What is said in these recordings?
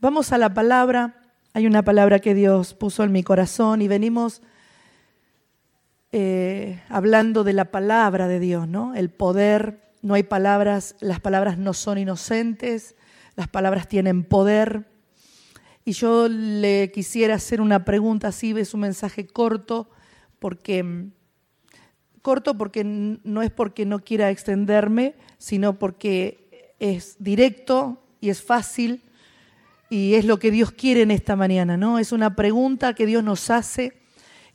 Vamos a la palabra. Hay una palabra que Dios puso en mi corazón y venimos eh, hablando de la palabra de Dios, ¿no? El poder, no hay palabras, las palabras no son inocentes, las palabras tienen poder. Y yo le quisiera hacer una pregunta así, ves un mensaje corto, porque corto porque no es porque no quiera extenderme, sino porque es directo y es fácil y es lo que Dios quiere en esta mañana, ¿no? Es una pregunta que Dios nos hace.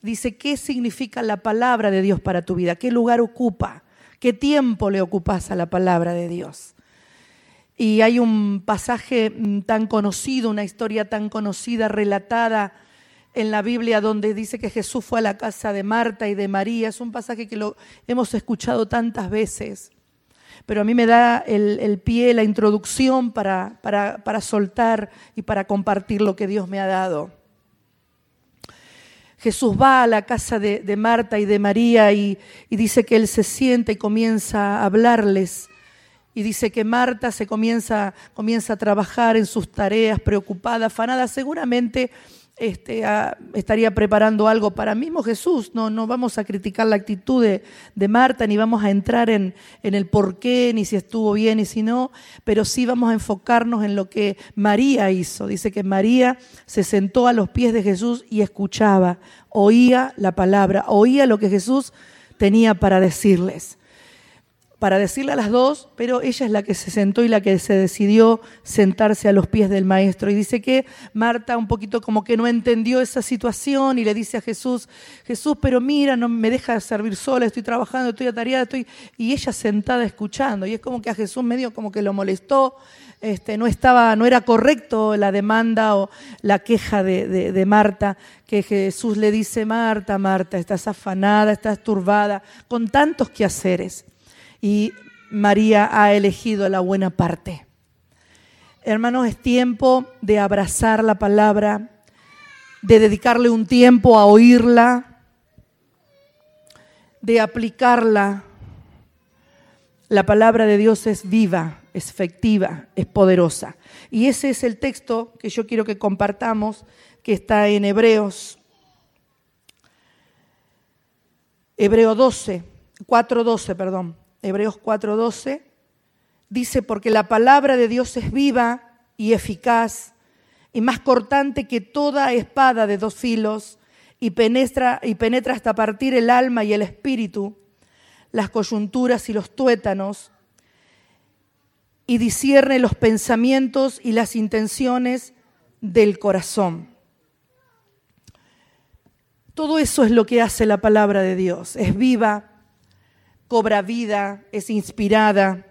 Dice, ¿qué significa la palabra de Dios para tu vida? ¿Qué lugar ocupa? ¿Qué tiempo le ocupas a la palabra de Dios? Y hay un pasaje mm, tan conocido, una historia tan conocida, relatada en la Biblia, donde dice que Jesús fue a la casa de Marta y de María. Es un pasaje que lo hemos escuchado tantas veces pero a mí me da el, pie, la introducción para, para, soltar y para compartir lo que Dios me ha dado. Jesús va a la casa de, Marta y de María y, y, dice que él se sienta y comienza a hablarles. Y dice que Marta se comienza, comienza a trabajar en sus tareas, preocupada, afanada, seguramente este, estaría preparando algo para mismo Jesús. No, no vamos a criticar la actitud de, Marta, ni vamos a entrar en, en, el por qué, ni si estuvo bien y si no, pero sí vamos a enfocarnos en lo que María hizo. Dice que María se sentó a los pies de Jesús y escuchaba, oía la palabra, oía lo que Jesús tenía para decirles para decirle a las dos, pero ella es la que se sentó y la que se decidió sentarse a los pies del maestro. Y dice que Marta un poquito como que no entendió esa situación y le dice a Jesús, Jesús, pero mira, no me deja servir sola, estoy trabajando, estoy atareada, estoy... Y ella sentada escuchando. Y es como que a Jesús medio como que lo molestó, este, no, estaba, no era correcto la demanda o la queja de, de, Marta, que Jesús le dice, Marta, Marta, estás afanada, estás turbada, con tantos quehaceres y María ha elegido la buena parte. Hermanos, es tiempo de abrazar la palabra, de dedicarle un tiempo a oírla, de aplicarla. La palabra de Dios es viva, es efectiva, es poderosa. Y ese es el texto que yo quiero que compartamos, que está en Hebreos. Hebreo 12, 4.12, perdón. Hebreos 4:12, dice, porque la palabra de Dios es viva y eficaz y más cortante que toda espada de dos filos y penetra, y penetra hasta partir el alma y el espíritu, las coyunturas y los tuétanos, y discierne los pensamientos y las intenciones del corazón. Todo eso es lo que hace la palabra de Dios. Es viva, cobra vida, es inspirada.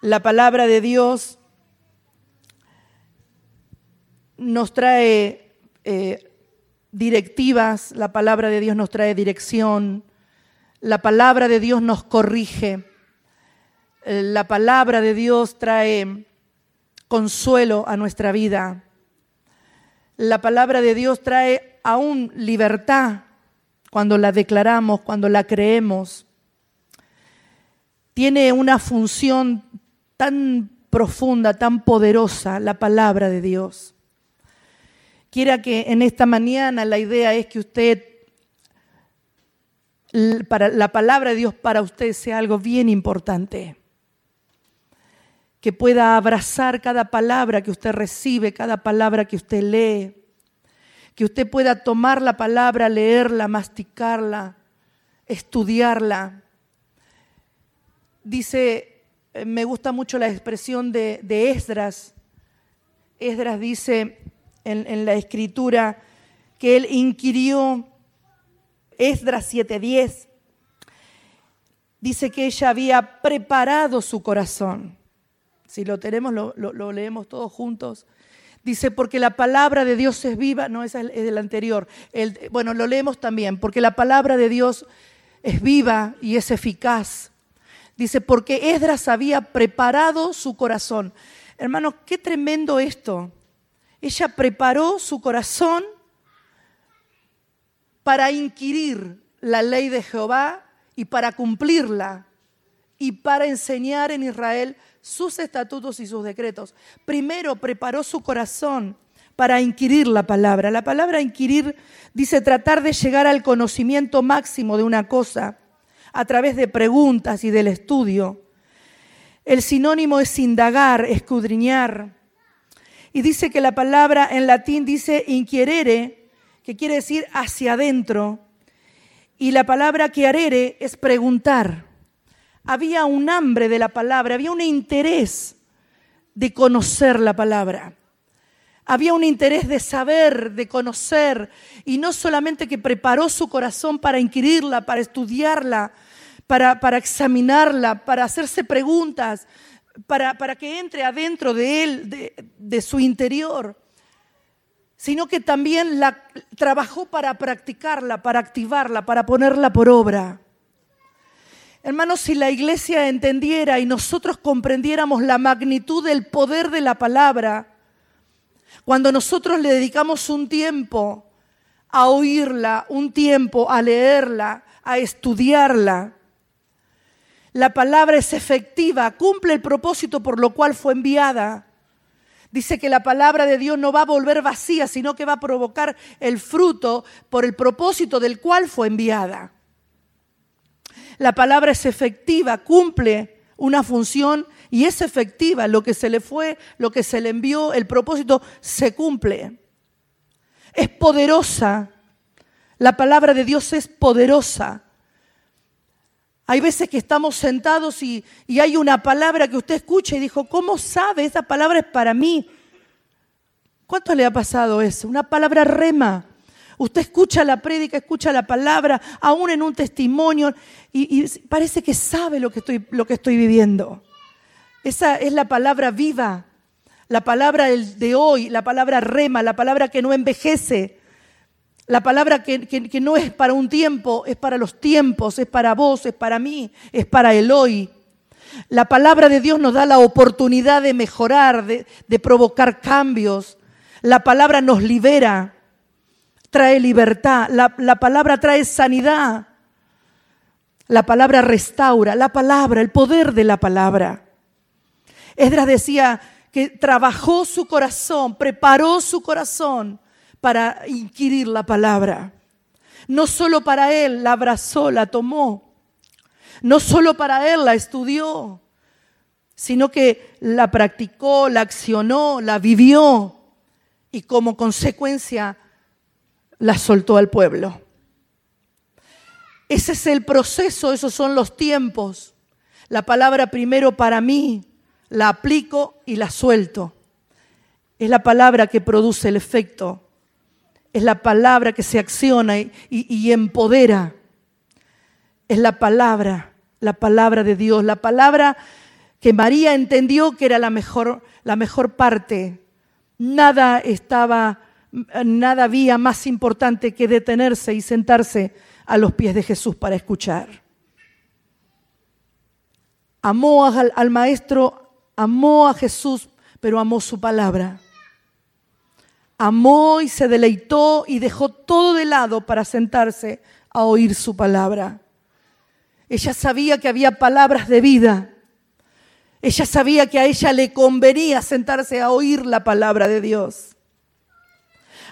La palabra de Dios nos trae eh, directivas, la palabra de Dios nos trae dirección, la palabra de Dios nos corrige, eh, la palabra de Dios trae consuelo a nuestra vida, la palabra de Dios trae aún libertad cuando la declaramos, cuando la creemos. Tiene una función tan profunda, tan poderosa la palabra de Dios. Quiera que en esta mañana la idea es que usted, para la palabra de Dios para usted sea algo bien importante. Que pueda abrazar cada palabra que usted recibe, cada palabra que usted lee que usted pueda tomar la palabra, leerla, masticarla, estudiarla. Dice, eh, me gusta mucho la expresión de, Esdras. Esdras dice en, la escritura que él inquirió, Esdras 7:10, dice que ella había preparado su corazón. Si lo tenemos, lo leemos todos juntos. Dice, porque la palabra de Dios es viva, no, esa es el anterior. bueno, lo leemos también, porque la palabra de Dios es viva y es eficaz. Dice, porque Esdras había preparado su corazón. Hermanos, qué tremendo esto. Ella preparó su corazón para inquirir la ley de Jehová y para cumplirla y para enseñar en Israel sus estatutos y sus decretos. Primero preparó su corazón para inquirir la palabra. La palabra inquirir dice tratar de llegar al conocimiento máximo de una cosa a través de preguntas y del estudio. El sinónimo es indagar, escudriñar. Y dice que la palabra en latín dice inquierere, que quiere decir hacia adentro. Y la palabra chiarere es preguntar. Había un hambre de la palabra, había un interés de conocer la palabra. Había un interés de saber, de conocer, y no solamente que preparó su corazón para inquirirla, para estudiarla, para, para examinarla, para hacerse preguntas, para, para, que entre adentro de él, de, de su interior, sino que también la trabajó para practicarla, para activarla, para ponerla por obra. Hermanos, si la iglesia entendiera y nosotros comprendiéramos la magnitud del poder de la palabra, cuando nosotros le dedicamos un tiempo a oírla, un tiempo a leerla, a estudiarla, la palabra es efectiva, cumple el propósito por lo cual fue enviada. Dice que la palabra de Dios no va a volver vacía, sino que va a provocar el fruto por el propósito del cual fue enviada. La palabra es efectiva, cumple una función y es efectiva. Lo que se le fue, lo que se le envió, el propósito se cumple. Es poderosa. La palabra de Dios es poderosa. Hay veces que estamos sentados y, hay una palabra que usted escucha y dijo, ¿cómo sabe? Esa palabra es para mí. ¿Cuánto le ha pasado eso? Una palabra rema. Usted escucha la prédica, escucha la palabra, aún en un testimonio, y, parece que sabe lo que, estoy, lo que estoy viviendo. Esa es la palabra viva, la palabra de hoy, la palabra rema, la palabra que no envejece, la palabra que, que, no es para un tiempo, es para los tiempos, es para vos, es para mí, es para el hoy. La palabra de Dios nos da la oportunidad de mejorar, de, de provocar cambios. La palabra nos libera, trae libertad, la, la palabra trae sanidad. La palabra restaura, la palabra, el poder de la palabra. Esdras decía que trabajó su corazón, preparó su corazón para inquirir la palabra. No solo para él la abrazó, la tomó. No solo para él la estudió, sino que la practicó, la accionó, la vivió y como consecuencia la soltó al pueblo. Ese es el proceso, esos son los tiempos. La palabra primero para mí, la aplico y la suelto. Es la palabra que produce el efecto. Es la palabra que se acciona y, empodera. Es la palabra, la palabra de Dios, la palabra que María entendió que era la mejor, la mejor parte. Nada estaba, nada había más importante que detenerse y sentarse a los pies de Jesús para escuchar. Amó al, al maestro amó a Jesús, pero amó su palabra. Amó y se deleitó y dejó todo de lado para sentarse a oír su palabra. Ella sabía que había palabras de vida. Ella sabía que a ella le convenía sentarse a oír la palabra de Dios.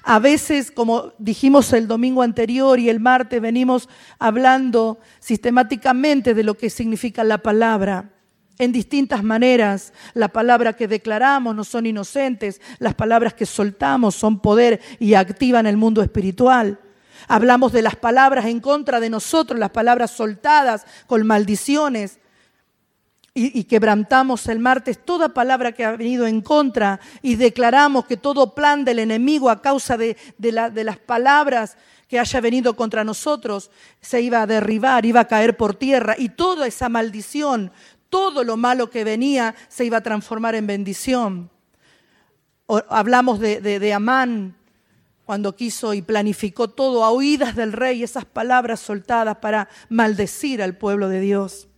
A veces, como dijimos el domingo anterior y el martes, venimos hablando sistemáticamente de lo que significa la palabra en distintas maneras. La palabra que declaramos no son inocentes, las palabras que soltamos son poder y activan el mundo espiritual. Hablamos de las palabras en contra de nosotros, las palabras soltadas con maldiciones. Y, quebrantamos el martes toda palabra que ha venido en contra y declaramos que todo plan del enemigo a causa de, de las palabras que haya venido contra nosotros se iba a derribar, iba a caer por tierra y toda esa maldición, todo lo malo que venía se iba a transformar en bendición. hablamos de, Amán, cuando quiso y planificó todo a oídas del rey, esas palabras soltadas para maldecir al pueblo de Dios.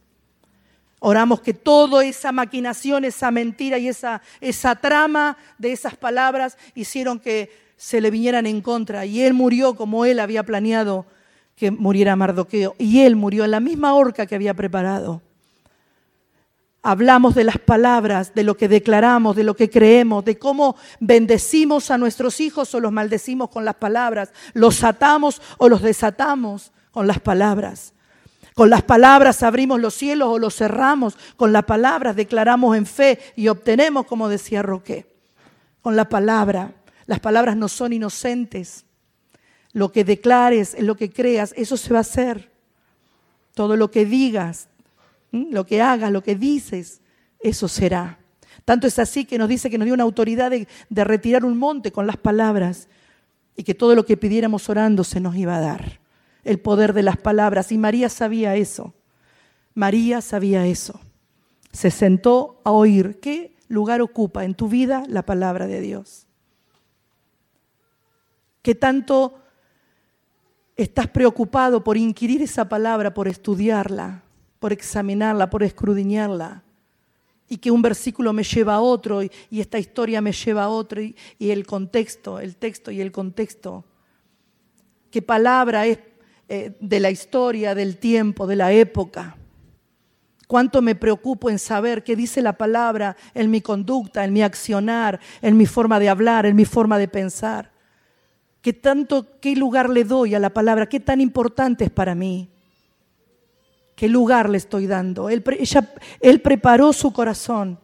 Oramos que toda esa maquinación, esa mentira y esa, esa trama de esas palabras hicieron que se le vinieran en contra. Y él murió como él había planeado que muriera Mardoqueo. Y él murió en la misma horca que había preparado hablamos de las palabras, de lo que declaramos, de lo que creemos, de cómo bendecimos a nuestros hijos o los maldecimos con las palabras, los atamos o los desatamos con las palabras. Con las palabras abrimos los cielos o los cerramos, con las palabras declaramos en fe y obtenemos, como decía Roque. Con la palabra, las palabras no son inocentes. Lo que declares, lo que creas, eso se va a hacer. Todo lo que digas, lo que hagas, lo que dices, eso será. Tanto es así que nos dice que nos dio una autoridad de, de, retirar un monte con las palabras y que todo lo que pidiéramos orando se nos iba a dar. El poder de las palabras. Y María sabía eso. María sabía eso. Se sentó a oír. ¿Qué lugar ocupa en tu vida la palabra de Dios? ¿Qué tanto estás preocupado por inquirir esa palabra, por estudiarla? por examinarla, por escrudiñarla. Y que un versículo me lleva a otro y, esta historia me lleva a otro y, el contexto, el texto y el contexto. ¿Qué palabra es eh, de la historia, del tiempo, de la época? Cuánto me preocupo en saber qué dice la palabra en mi conducta, en mi accionar, en mi forma de hablar, en mi forma de pensar. ¿Qué tanto, qué lugar le doy a la palabra? ¿Qué tan importante es para mí? ¿Qué lugar le estoy dando? Él, él preparó su corazón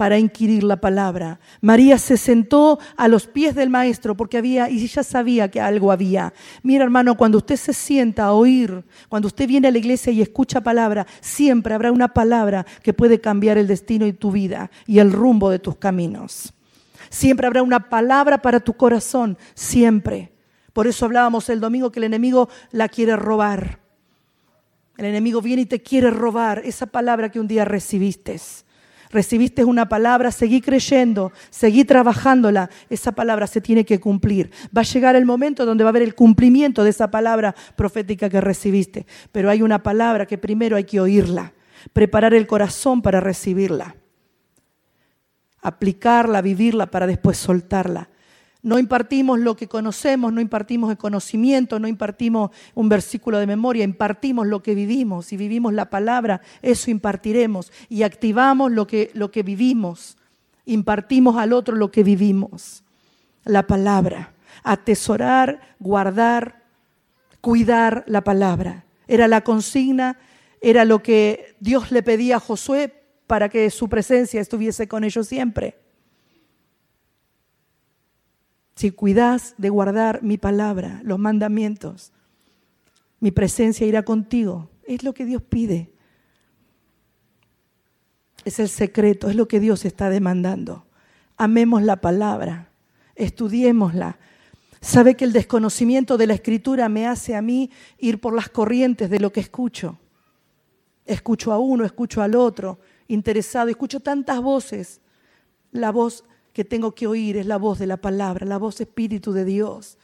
para inquirir la palabra. María se sentó a los pies del maestro porque había, y ella sabía que algo había. Mira hermano, cuando usted se sienta a oír, cuando usted viene a la iglesia y escucha palabra, siempre habrá una palabra que puede cambiar el destino de tu vida y el rumbo de tus caminos. Siempre habrá una palabra para tu corazón, siempre. Por eso hablábamos el domingo que el enemigo la quiere robar. El enemigo viene y te quiere robar esa palabra que un día recibiste. Recibiste una palabra, seguí creyendo, seguí trabajándola. Esa palabra se tiene que cumplir. Va a llegar el momento donde va a haber el cumplimiento de esa palabra profética que recibiste. Pero hay una palabra que primero hay que oírla, preparar el corazón para recibirla, aplicarla, vivirla para después soltarla. No impartimos lo que conocemos, no impartimos el conocimiento, no impartimos un versículo de memoria, impartimos lo que vivimos. Si vivimos la palabra, eso impartiremos. Y activamos lo que, lo que vivimos. Impartimos al otro lo que vivimos. La palabra. Atesorar, guardar, cuidar la palabra. Era la consigna, era lo que Dios le pedía a Josué para que su presencia estuviese con ellos siempre si cuidas de guardar mi palabra, los mandamientos, mi presencia irá contigo. Es lo que Dios pide. Es el secreto, es lo que Dios está demandando. Amemos la palabra, estudiémosla. Sabe que el desconocimiento de la escritura me hace a mí ir por las corrientes de lo que escucho. Escucho a uno, escucho al otro, interesado, escucho tantas voces. La voz que tengo que oír es la voz de la palabra, la voz Espíritu de Dios,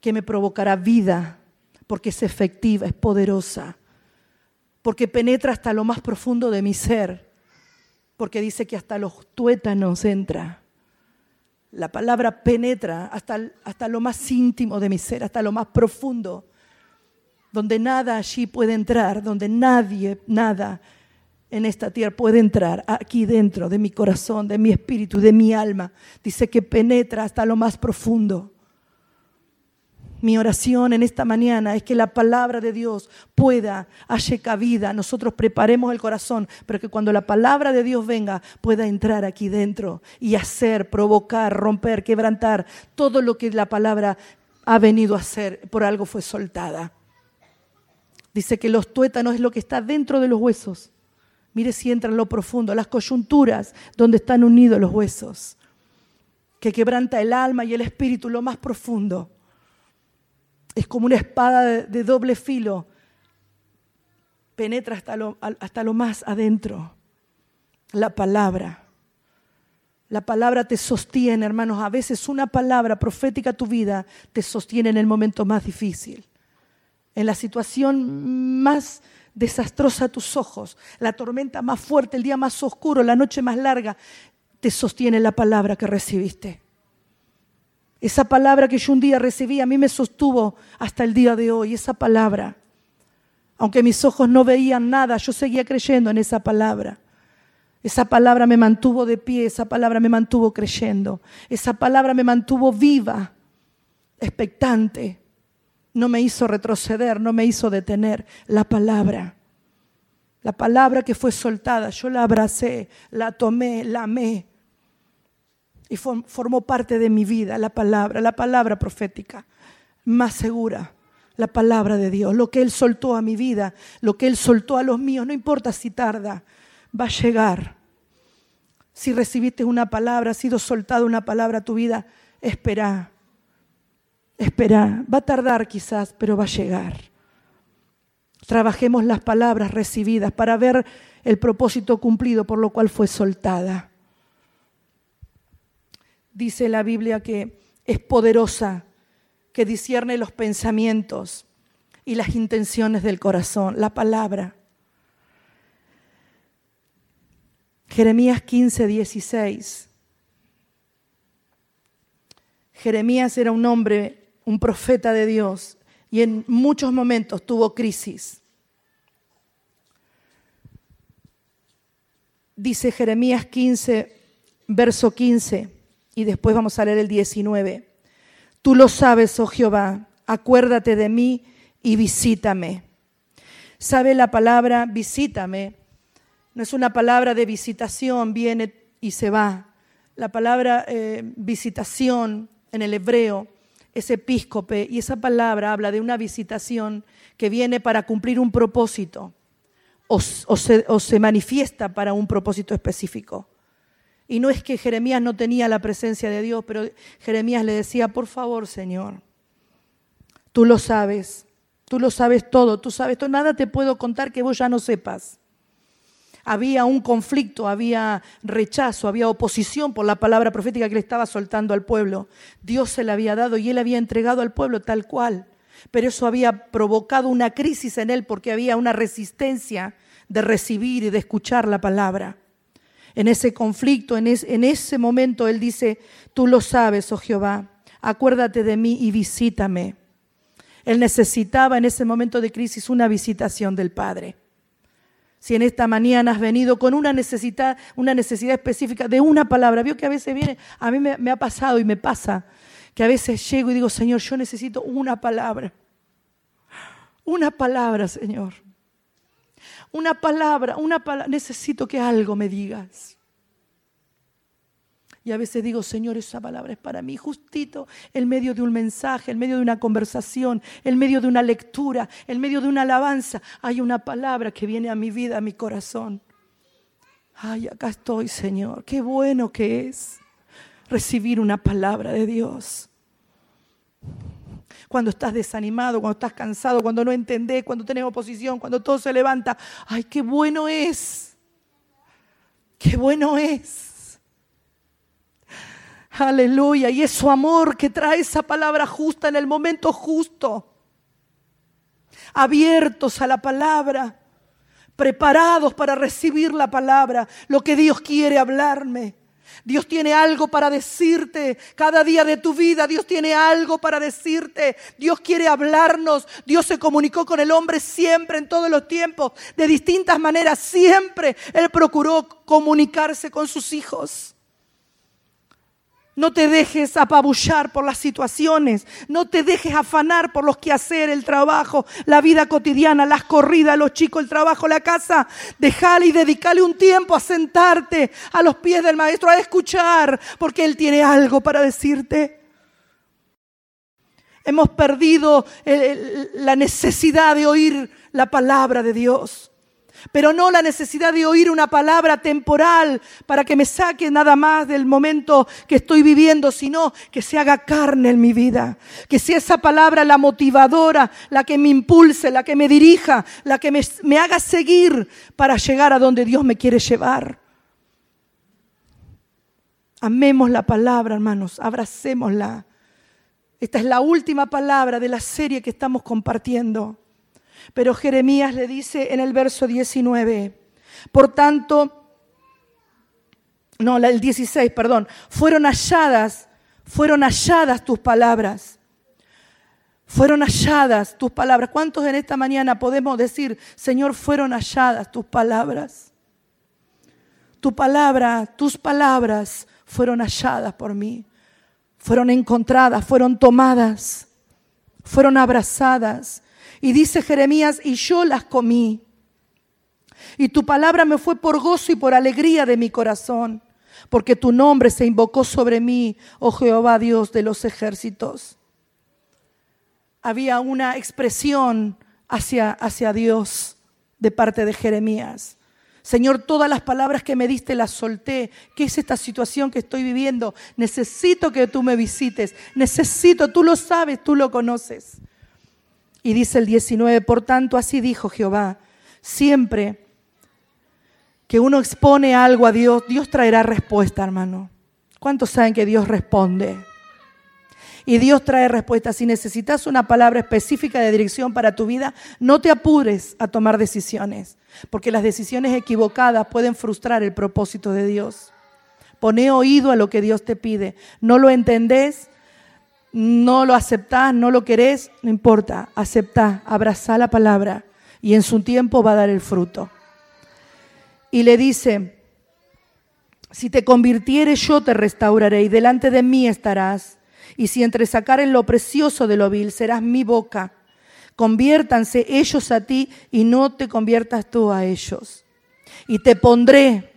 que me provocará vida, porque es efectiva, es poderosa, porque penetra hasta lo más profundo de mi ser, porque dice que hasta los tuétanos entra. La palabra penetra hasta, hasta lo más íntimo de mi ser, hasta lo más profundo, donde nada allí puede entrar, donde nadie, nada en esta tierra puede entrar aquí dentro de mi corazón, de mi espíritu, de mi alma. Dice que penetra hasta lo más profundo. Mi oración en esta mañana es que la palabra de Dios pueda, halle cabida, nosotros preparemos el corazón, pero que cuando la palabra de Dios venga pueda entrar aquí dentro y hacer, provocar, romper, quebrantar todo lo que la palabra ha venido a hacer, por algo fue soltada. Dice que los tuétanos es lo que está dentro de los huesos. Mire si entra en lo profundo, las coyunturas donde están unidos los huesos, que quebranta el alma y el espíritu, lo más profundo. Es como una espada de, doble filo, penetra hasta lo, hasta lo más adentro. La palabra. La palabra te sostiene, hermanos. A veces una palabra profética a tu vida te sostiene en el momento más difícil, en la situación más desastrosa a tus ojos, la tormenta más fuerte, el día más oscuro, la noche más larga, te sostiene la palabra que recibiste. Esa palabra que yo un día recibí a mí me sostuvo hasta el día de hoy, esa palabra. Aunque mis ojos no veían nada, yo seguía creyendo en esa palabra. Esa palabra me mantuvo de pie, esa palabra me mantuvo creyendo, esa palabra me mantuvo viva, expectante. No me hizo retroceder, no me hizo detener. La palabra, la palabra que fue soltada, yo la abracé, la tomé, la amé. Y formó parte de mi vida, la palabra, la palabra profética, más segura, la palabra de Dios. Lo que Él soltó a mi vida, lo que Él soltó a los míos, no importa si tarda, va a llegar. Si recibiste una palabra, ha sido soltada una palabra a tu vida, espera. Espera. Va a tardar quizás, pero va a llegar. Trabajemos las palabras recibidas para ver el propósito cumplido por lo cual fue soltada. Dice la Biblia que es poderosa, que discierne los pensamientos y las intenciones del corazón, la palabra. Jeremías 15, 16. Jeremías era un hombre, un profeta de Dios, y en muchos momentos tuvo crisis. Dice Jeremías 15, verso 15, y después vamos a leer el 19. Tú lo sabes, oh Jehová, acuérdate de mí y visítame. ¿Sabe la palabra visítame? No es una palabra de visitación, viene y se va. La palabra eh, visitación en el hebreo es epíscope y esa palabra habla de una visitación que viene para cumplir un propósito o, se, o se manifiesta para un propósito específico. Y no es que Jeremías no tenía la presencia de Dios, pero Jeremías le decía, por favor, Señor, tú lo sabes, tú lo sabes todo, tú sabes todo, nada te puedo contar que vos ya no sepas había un conflicto, había rechazo, había oposición por la palabra profética que le estaba soltando al pueblo. Dios se la había dado y él había entregado al pueblo tal cual. Pero eso había provocado una crisis en él porque había una resistencia de recibir y de escuchar la palabra. En ese conflicto, en, en ese momento, él dice, tú lo sabes, oh Jehová, acuérdate de mí y visítame. Él necesitaba en ese momento de crisis una visitación del Padre. Si en esta mañana has venido con una necesidad, una necesidad específica de una palabra, vio que a veces viene, a mí me, me ha pasado y me pasa, que a veces llego y digo, Señor, yo necesito una palabra. Una palabra, Señor. Una palabra, una palabra. Necesito que algo me digas. Y a veces digo, Señor, esa palabra es para mí, justito en medio de un mensaje, en medio de una conversación, en medio de una lectura, en medio de una alabanza. Hay una palabra que viene a mi vida, a mi corazón. Ay, acá estoy, Señor. Qué bueno que es recibir una palabra de Dios. Cuando estás desanimado, cuando estás cansado, cuando no entendés, cuando tenés oposición, cuando todo se levanta. Ay, qué bueno es. Qué bueno es Aleluya. Y es su amor que trae esa palabra justa en el momento justo. Abiertos a la palabra. Preparados para recibir la palabra. Lo que Dios quiere hablarme. Dios tiene algo para decirte. Cada día de tu vida Dios tiene algo para decirte. Dios quiere hablarnos. Dios se comunicó con el hombre siempre, en todos los tiempos, de distintas maneras. Siempre Él procuró comunicarse con sus hijos. No te dejes apabullar por las situaciones. No te dejes afanar por los hacer el trabajo, la vida cotidiana, las corridas, los chicos, el trabajo, la casa. Dejale y dedicale un tiempo a sentarte a los pies del maestro, a escuchar, porque Él tiene algo para decirte. Hemos perdido la necesidad de oír la palabra de Dios pero no la necesidad de oír una palabra temporal para que me saque nada más del momento que estoy viviendo, sino que se haga carne en mi vida, que sea esa palabra la motivadora, la que me impulse, la que me dirija, la que me, haga seguir para llegar a donde Dios me quiere llevar. Amemos la palabra, hermanos, abracémosla. Esta es la última palabra de la serie que estamos compartiendo. Pero Jeremías le dice en el verso 19, por tanto, no, el 16, perdón, fueron halladas, fueron halladas tus palabras. Fueron halladas tus palabras. ¿Cuántos en esta mañana podemos decir, Señor, fueron halladas tus palabras? Tu palabra, tus palabras fueron halladas por mí, fueron encontradas, fueron tomadas, fueron abrazadas. Y dice Jeremías, y yo las comí. Y tu palabra me fue por gozo y por alegría de mi corazón, porque tu nombre se invocó sobre mí, oh Jehová Dios de los ejércitos. Había una expresión hacia, hacia Dios de parte de Jeremías. Señor, todas las palabras que me diste las solté. ¿Qué es esta situación que estoy viviendo? Necesito que tú me visites. Necesito, tú lo sabes, tú lo conoces. Y dice el 19, por tanto, así dijo Jehová, siempre que uno expone algo a Dios, Dios traerá respuesta, hermano. ¿Cuántos saben que Dios responde? y Dios trae respuestas. Si necesitas una palabra específica de dirección para tu vida, no te apures a tomar decisiones, porque las decisiones equivocadas pueden frustrar el propósito de Dios. Pone oído a lo que Dios te pide. No lo entendés, no lo aceptás, no lo querés, no importa. Aceptá, abrazá la palabra y en su tiempo va a dar el fruto. Y le dice, si te convirtieres yo te restauraré y delante de mí estarás y si entre en lo precioso de lo vil, serás mi boca. Conviértanse ellos a ti y no te conviertas tú a ellos. Y te pondré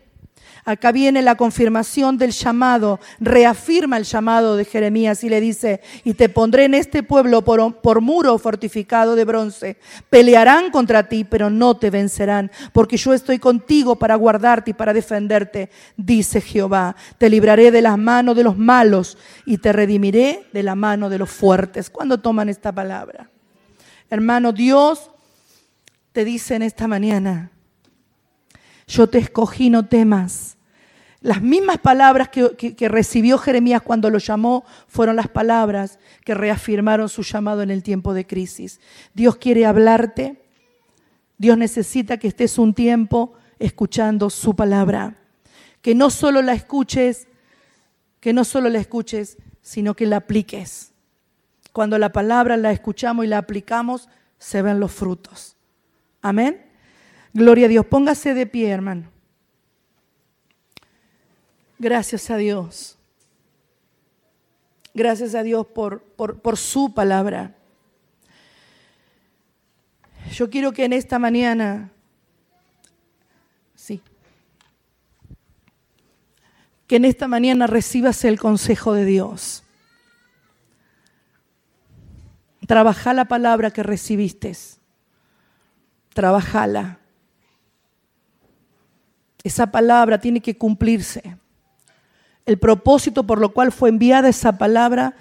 Acá viene la confirmación del llamado, reafirma el llamado de Jeremías y le dice, y te pondré en este pueblo por, muro fortificado de bronce. Pelearán contra ti, pero no te vencerán, porque yo estoy contigo para guardarte y para defenderte, dice Jehová. Te libraré de las manos de los malos y te redimiré de la mano de los fuertes. ¿Cuándo toman esta palabra? Hermano, Dios te dice en esta mañana, yo te escogí, no temas. Las mismas palabras que, recibió Jeremías cuando lo llamó fueron las palabras que reafirmaron su llamado en el tiempo de crisis. Dios quiere hablarte. Dios necesita que estés un tiempo escuchando su palabra. Que no solo la escuches, que no solo la escuches, sino que la apliques. Cuando la palabra la escuchamos y la aplicamos, se ven los frutos. Amén. Gloria a Dios. Póngase de pie, hermano. Gracias a Dios. Gracias a Dios por, por, su palabra. Yo quiero que en esta mañana, sí, que en esta mañana recibas el consejo de Dios. Trabaja la palabra que recibiste. Trabajala. Esa palabra tiene que cumplirse. El propósito por lo cual fue enviada esa palabra,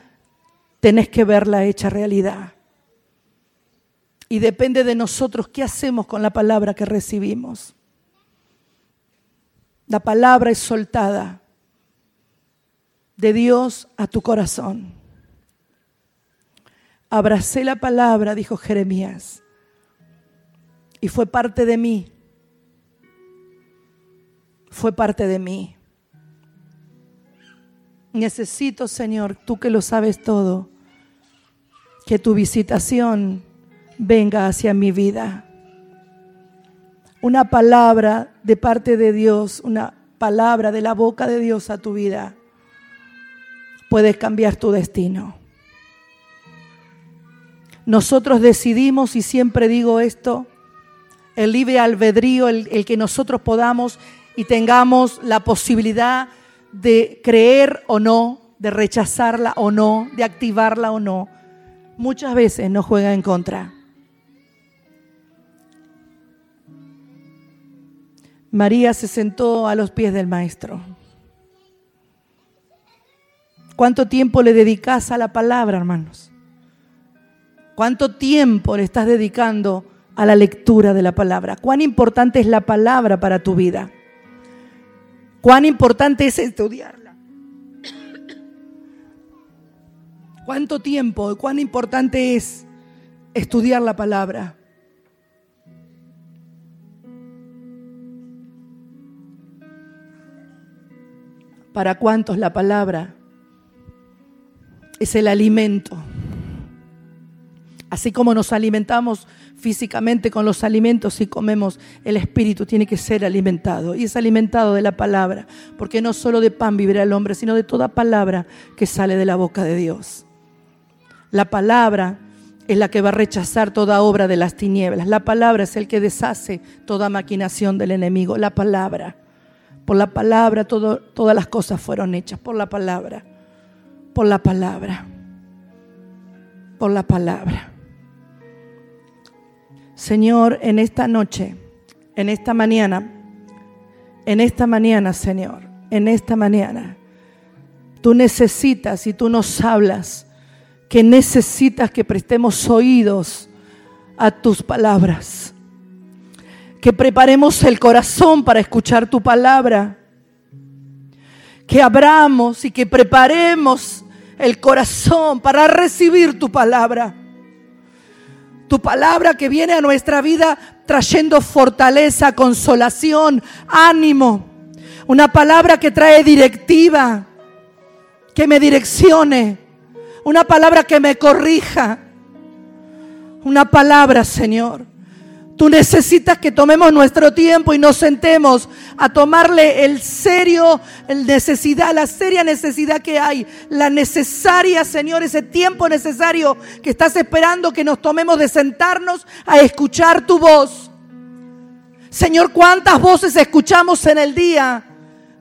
tenés que verla hecha realidad. Y depende de nosotros qué hacemos con la palabra que recibimos. La palabra es soltada de Dios a tu corazón. Abracé la palabra, dijo Jeremías, y fue parte de mí fue parte de mí. Necesito, Señor, tú que lo sabes todo, que tu visitación venga hacia mi vida. Una palabra de parte de Dios, una palabra de la boca de Dios a tu vida, puede cambiar tu destino. Nosotros decidimos, y siempre digo esto, el libre albedrío, el, el que nosotros podamos y tengamos la posibilidad de creer o no, de rechazarla o no, de activarla o no, muchas veces nos juega en contra. María se sentó a los pies del maestro. ¿Cuánto tiempo le dedicas a la palabra, hermanos? ¿Cuánto tiempo le estás dedicando a la lectura de la palabra? ¿Cuán importante es la palabra para tu vida? Cuán importante es estudiarla. ¿Cuánto tiempo, cuán importante es estudiar la palabra? ¿Para cuántos la palabra es el alimento? Así como nos alimentamos físicamente con los alimentos y comemos, el espíritu tiene que ser alimentado. Y es alimentado de la palabra, porque no solo de pan vivirá el hombre, sino de toda palabra que sale de la boca de Dios. La palabra es la que va a rechazar toda obra de las tinieblas. La palabra es el que deshace toda maquinación del enemigo. La palabra. Por la palabra todas las cosas fueron hechas. Por la palabra. Por la palabra. Por la palabra. Señor, en esta noche, en esta mañana, en esta mañana, Señor, en esta mañana, tú necesitas y tú nos hablas que necesitas que prestemos oídos a tus palabras, que preparemos el corazón para escuchar tu palabra, que abramos y que preparemos el corazón para recibir tu palabra tu palabra que viene a nuestra vida trayendo fortaleza, consolación, ánimo. Una palabra que trae directiva, que me direccione. Una palabra que me corrija. Una palabra, Señor, Tú necesitas que tomemos nuestro tiempo y nos sentemos a tomarle el serio, el necesidad, la seria necesidad que hay, la necesaria, Señor, ese tiempo necesario que estás esperando que nos tomemos de sentarnos a escuchar tu voz. Señor, ¿cuántas voces escuchamos en el día?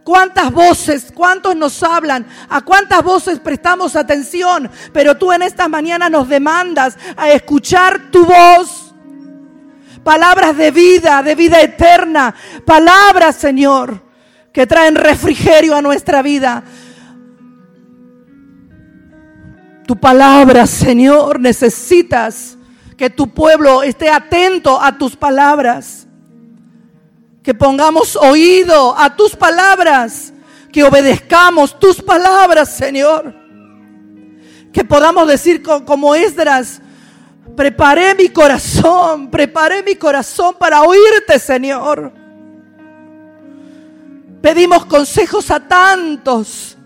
¿Cuántas voces, cuántos nos hablan? ¿A cuántas voces prestamos atención? Pero tú en esta mañana nos demandas a escuchar tu voz palabras de vida, de vida eterna, palabras, Señor, que traen refrigerio a nuestra vida. Tu palabra, Señor, necesitas que tu pueblo esté atento a tus palabras, que pongamos oído a tus palabras, que obedezcamos tus palabras, Señor. Que podamos decir como Esdras, Preparé mi corazón, preparé mi corazón para oírte, Señor. Pedimos consejos a tantos.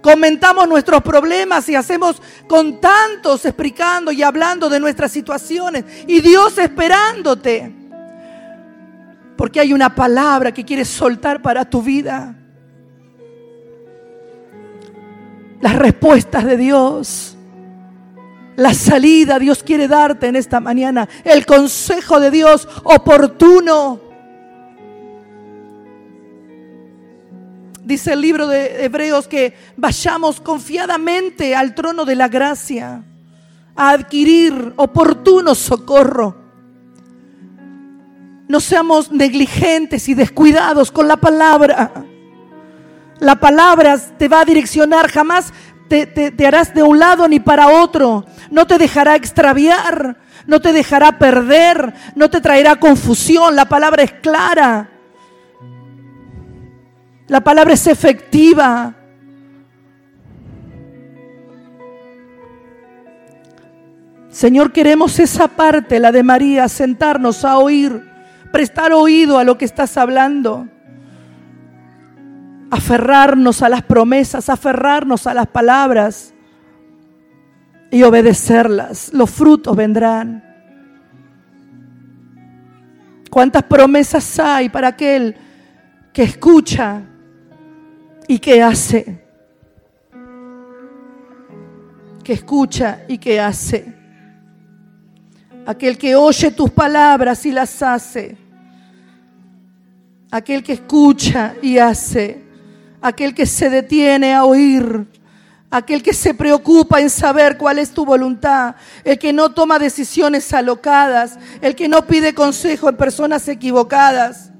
Comentamos nuestros problemas y hacemos con tantos explicando y hablando de nuestras situaciones. Y Dios esperándote. Porque hay una palabra que quieres soltar para tu vida. Las respuestas de Dios la salida Dios quiere darte en esta mañana. El consejo de Dios oportuno. Dice el libro de Hebreos que vayamos confiadamente al trono de la gracia a adquirir oportuno socorro. No seamos negligentes y descuidados con la palabra. La palabra te va a direccionar, jamás te, harás de un lado ni para otro. No te dejará extraviar, no te dejará perder, no te traerá confusión. La palabra es clara. La palabra es efectiva. Señor, queremos esa parte, la de María, sentarnos a oír, prestar oído a lo que estás hablando aferrarnos a las promesas, aferrarnos a las palabras y obedecerlas. Los frutos vendrán. ¿Cuántas promesas hay para aquel que escucha y que hace? Que escucha y que hace. Aquel que oye tus palabras y las hace. Aquel que escucha y hace aquel que se detiene a oír, aquel que se preocupa en saber cuál es tu voluntad, el que no toma decisiones alocadas, el que no pide consejo en personas equivocadas,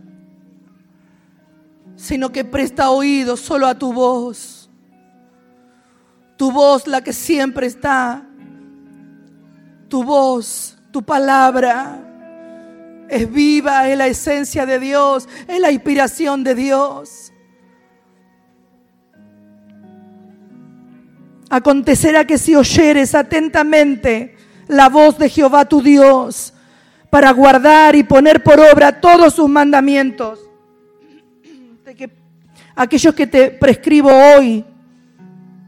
sino que presta oído solo a tu voz, tu voz la que siempre está, tu voz, tu palabra. Es viva, es la esencia de Dios, es la inspiración de Dios. Acontecerá que si oyeres atentamente la voz de Jehová tu Dios, para guardar y poner por obra todos sus mandamientos, aquellos que te prescribo hoy,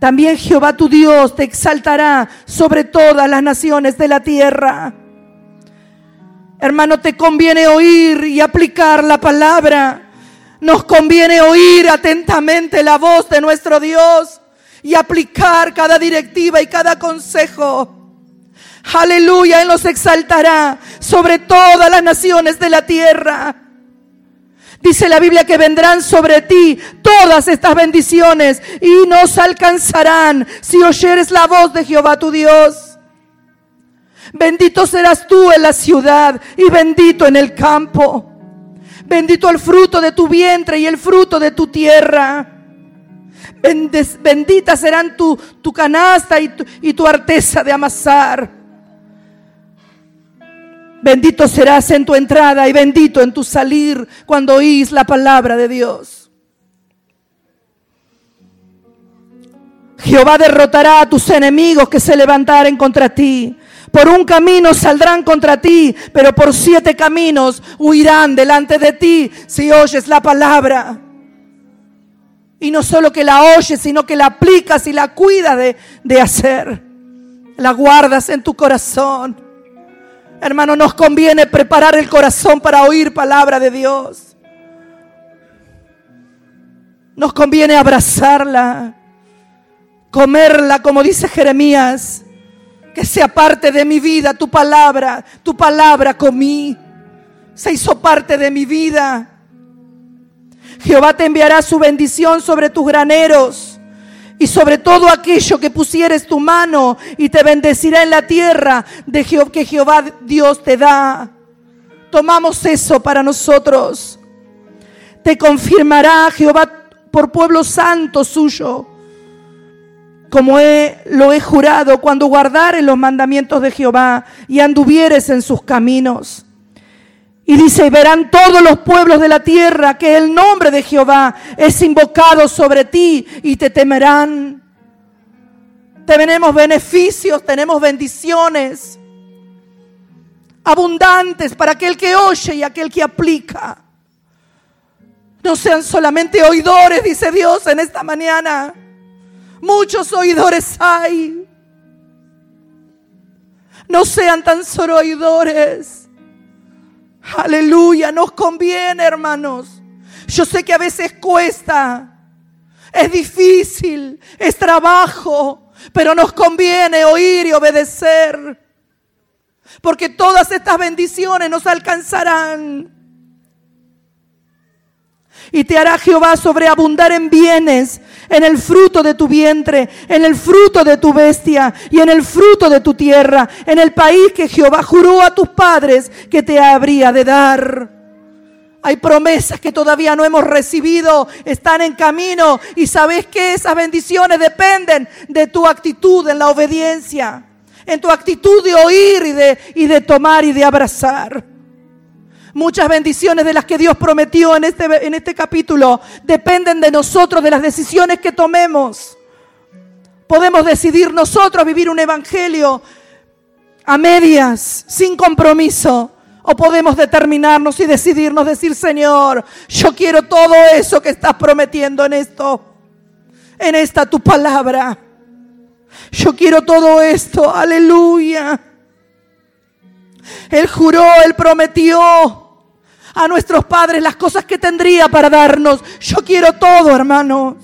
También Jehová tu Dios te exaltará sobre todas las naciones de la tierra. Hermano, te conviene oír y aplicar la palabra. Nos conviene oír atentamente la voz de nuestro Dios y aplicar cada directiva y cada consejo. Aleluya, Él nos exaltará sobre todas las naciones de la tierra. Dice la Biblia que vendrán sobre ti todas estas bendiciones y nos alcanzarán si oyeres la voz de Jehová tu Dios. Bendito serás tú en la ciudad y bendito en el campo. Bendito el fruto de tu vientre y el fruto de tu tierra. Bendita serán tu, tu canasta y tu, y tu arteza de amasar. Bendito serás en tu entrada y bendito en tu salir cuando oís la palabra de Dios. Jehová derrotará a tus enemigos que se levantaren contra ti. Por un camino saldrán contra ti, pero por siete caminos huirán delante de ti si oyes la palabra. Y no solo que la oyes, sino que la aplicas y la cuidas de, de hacer. La guardas en tu corazón. Hermano, nos conviene preparar el corazón para oír palabra de Dios. Nos conviene abrazarla, comerla, como dice Jeremías, que sea parte de mi vida, tu palabra, tu palabra comí, se hizo parte de mi vida. Jehová te enviará su bendición sobre tus graneros y sobre todo aquello que pusieres tu mano y te bendecirá en la tierra de que Jehová Dios te da. Tomamos eso para nosotros. Te confirmará Jehová por pueblo santo suyo, como lo he jurado cuando guardares los mandamientos de Jehová y anduvieres en sus caminos. Y dice, verán todos los pueblos de la tierra que el nombre de Jehová es invocado sobre ti y te temerán. Tenemos beneficios, tenemos bendiciones abundantes para aquel que oye y aquel que aplica. No sean solamente oidores, dice Dios en esta mañana. Muchos oidores hay. No sean tan solo oidores Aleluya, nos conviene, hermanos. Yo sé que a veces cuesta, es difícil, es trabajo, pero nos conviene oír y obedecer. Porque todas estas bendiciones nos alcanzarán. Y te hará Jehová sobreabundar en bienes, en el fruto de tu vientre, en el fruto de tu bestia y en el fruto de tu tierra, en el país que Jehová juró a tus padres que te habría de dar. Hay promesas que todavía no hemos recibido, están en camino y sabes que esas bendiciones dependen de tu actitud en la obediencia, en tu actitud de oír y de, y de tomar y de abrazar. Muchas bendiciones de las que Dios prometió en este, en este capítulo dependen de nosotros, de las decisiones que tomemos. Podemos decidir nosotros vivir un evangelio a medias, sin compromiso. O podemos determinarnos y decidirnos decir, Señor, yo quiero todo eso que estás prometiendo en esto, en esta tu palabra. Yo quiero todo esto, aleluya. Él juró, Él prometió a nuestros padres las cosas que tendría para darnos. Yo quiero todo, hermanos.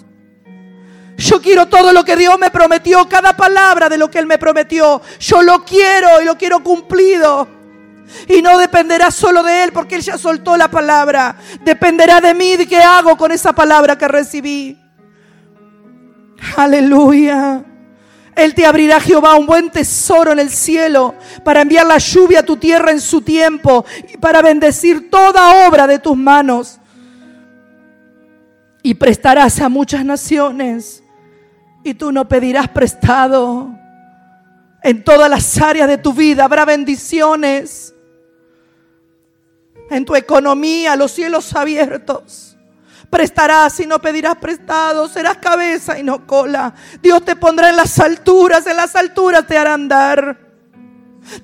Yo quiero todo lo que Dios me prometió, cada palabra de lo que Él me prometió. Yo lo quiero y lo quiero cumplido. Y no dependerá solo de Él porque Él ya soltó la palabra. Dependerá de mí de qué hago con esa palabra que recibí. Aleluya. Él te abrirá, Jehová, un buen tesoro en el cielo para enviar la lluvia a tu tierra en su tiempo y para bendecir toda obra de tus manos. Y prestarás a muchas naciones y tú no pedirás prestado. En todas las áreas de tu vida habrá bendiciones. En tu economía, los cielos abiertos prestarás y no pedirás prestado, serás cabeza y no cola. Dios te pondrá en las alturas, en las alturas te hará andar.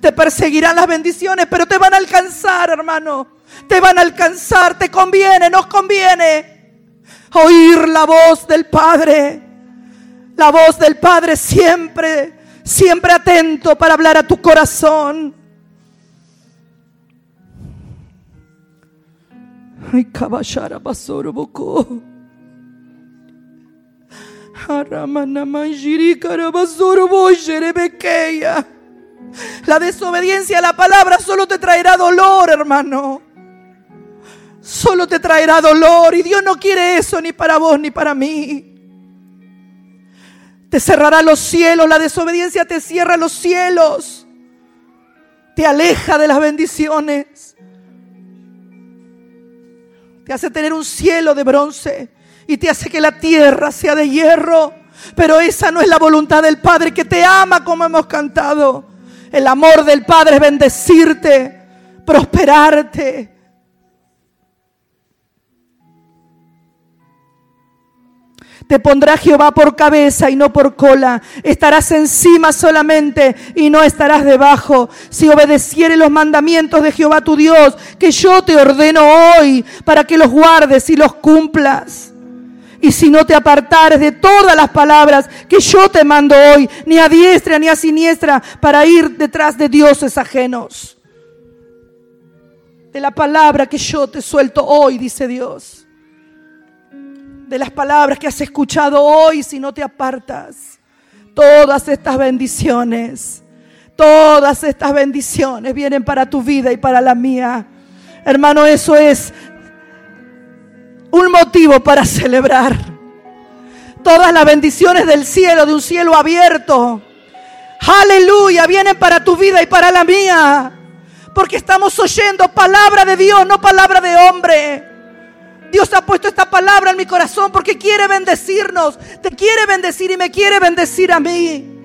Te perseguirán las bendiciones, pero te van a alcanzar, hermano. Te van a alcanzar, te conviene, nos conviene oír la voz del Padre. La voz del Padre siempre, siempre atento para hablar a tu corazón. Ay, boco. La desobediencia a la palabra solo te traerá dolor, hermano. Solo te traerá dolor. Y Dios no quiere eso ni para vos ni para mí. Te cerrará los cielos. La desobediencia te cierra los cielos. Te aleja de las bendiciones. Te hace tener un cielo de bronce y te hace que la tierra sea de hierro. Pero esa no es la voluntad del Padre que te ama como hemos cantado. El amor del Padre es bendecirte, prosperarte. Te pondrá Jehová por cabeza y no por cola. Estarás encima solamente y no estarás debajo. Si obedecieres los mandamientos de Jehová tu Dios, que yo te ordeno hoy, para que los guardes y los cumplas. Y si no te apartares de todas las palabras que yo te mando hoy, ni a diestra ni a siniestra, para ir detrás de dioses ajenos. De la palabra que yo te suelto hoy, dice Dios. De las palabras que has escuchado hoy, si no te apartas. Todas estas bendiciones, todas estas bendiciones vienen para tu vida y para la mía. Hermano, eso es un motivo para celebrar. Todas las bendiciones del cielo, de un cielo abierto. Aleluya, vienen para tu vida y para la mía. Porque estamos oyendo palabra de Dios, no palabra de hombre. Dios ha puesto esta palabra en mi corazón porque quiere bendecirnos. Te quiere bendecir y me quiere bendecir a mí.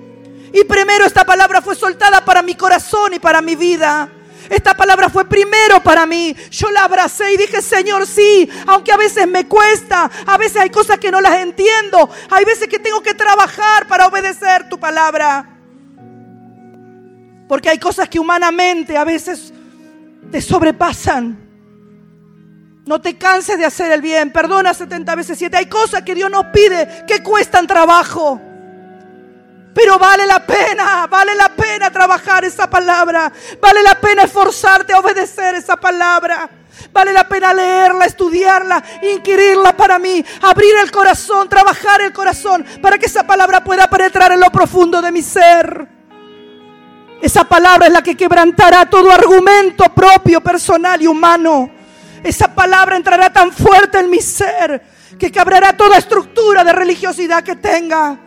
Y primero esta palabra fue soltada para mi corazón y para mi vida. Esta palabra fue primero para mí. Yo la abracé y dije, Señor, sí, aunque a veces me cuesta, a veces hay cosas que no las entiendo, hay veces que tengo que trabajar para obedecer tu palabra. Porque hay cosas que humanamente a veces te sobrepasan. No te canses de hacer el bien. Perdona 70 veces 7. Hay cosas que Dios nos pide que cuestan trabajo. Pero vale la pena, vale la pena trabajar esa palabra. Vale la pena esforzarte a obedecer esa palabra. Vale la pena leerla, estudiarla, inquirirla para mí, abrir el corazón, trabajar el corazón para que esa palabra pueda penetrar en lo profundo de mi ser. Esa palabra es la que quebrantará todo argumento propio, personal y humano. Esa palabra entrará tan fuerte en mi ser que quebrará toda estructura de religiosidad que tenga.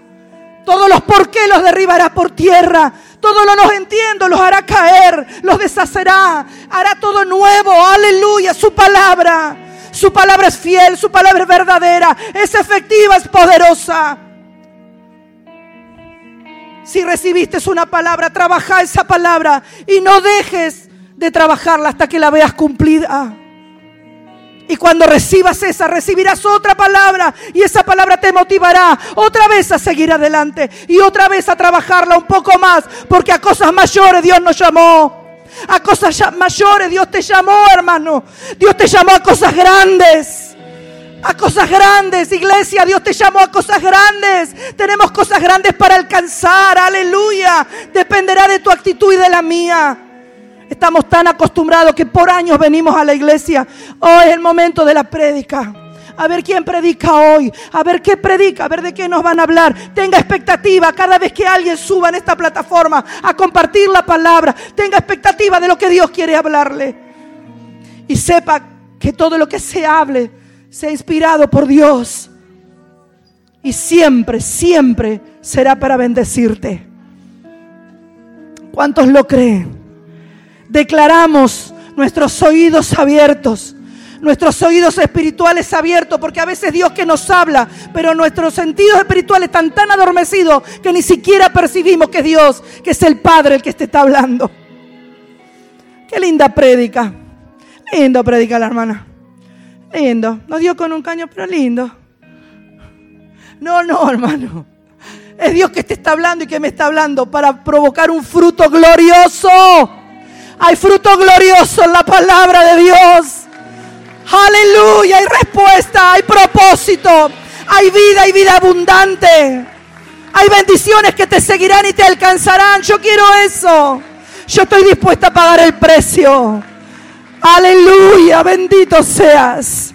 Todos los por qué los derribará por tierra. Todo lo no entiendo los hará caer, los deshacerá. Hará todo nuevo. Aleluya. Su palabra. Su palabra es fiel, su palabra es verdadera, es efectiva, es poderosa. Si recibiste una palabra, trabaja esa palabra y no dejes de trabajarla hasta que la veas cumplida. Y cuando recibas esa, recibirás otra palabra. Y esa palabra te motivará otra vez a seguir adelante. Y otra vez a trabajarla un poco más. Porque a cosas mayores Dios nos llamó. A cosas mayores Dios te llamó, hermano. Dios te llamó a cosas grandes. A cosas grandes, iglesia, Dios te llamó a cosas grandes. Tenemos cosas grandes para alcanzar, aleluya. Dependerá de tu actitud y de la mía. Estamos tan acostumbrados que por años venimos a la iglesia. Hoy es el momento de la prédica. A ver quién predica hoy. A ver qué predica. A ver de qué nos van a hablar. Tenga expectativa cada vez que alguien suba en esta plataforma a compartir la palabra. Tenga expectativa de lo que Dios quiere hablarle. Y sepa que todo lo que se hable sea inspirado por Dios. Y siempre, siempre será para bendecirte. ¿Cuántos lo creen? Declaramos nuestros oídos abiertos, nuestros oídos espirituales abiertos, porque a veces Dios que nos habla, pero nuestros sentidos espirituales están tan adormecidos que ni siquiera percibimos que es Dios, que es el Padre el que te está hablando. Qué linda prédica. Lindo predica la hermana. Lindo. Nos dio con un caño, pero lindo. No, no, hermano. Es Dios que te está hablando y que me está hablando para provocar un fruto glorioso. Hay fruto glorioso en la palabra de Dios. Aleluya, hay respuesta, hay propósito, hay vida, hay vida abundante. Hay bendiciones que te seguirán y te alcanzarán. Yo quiero eso. Yo estoy dispuesta a pagar el precio. Aleluya, bendito seas.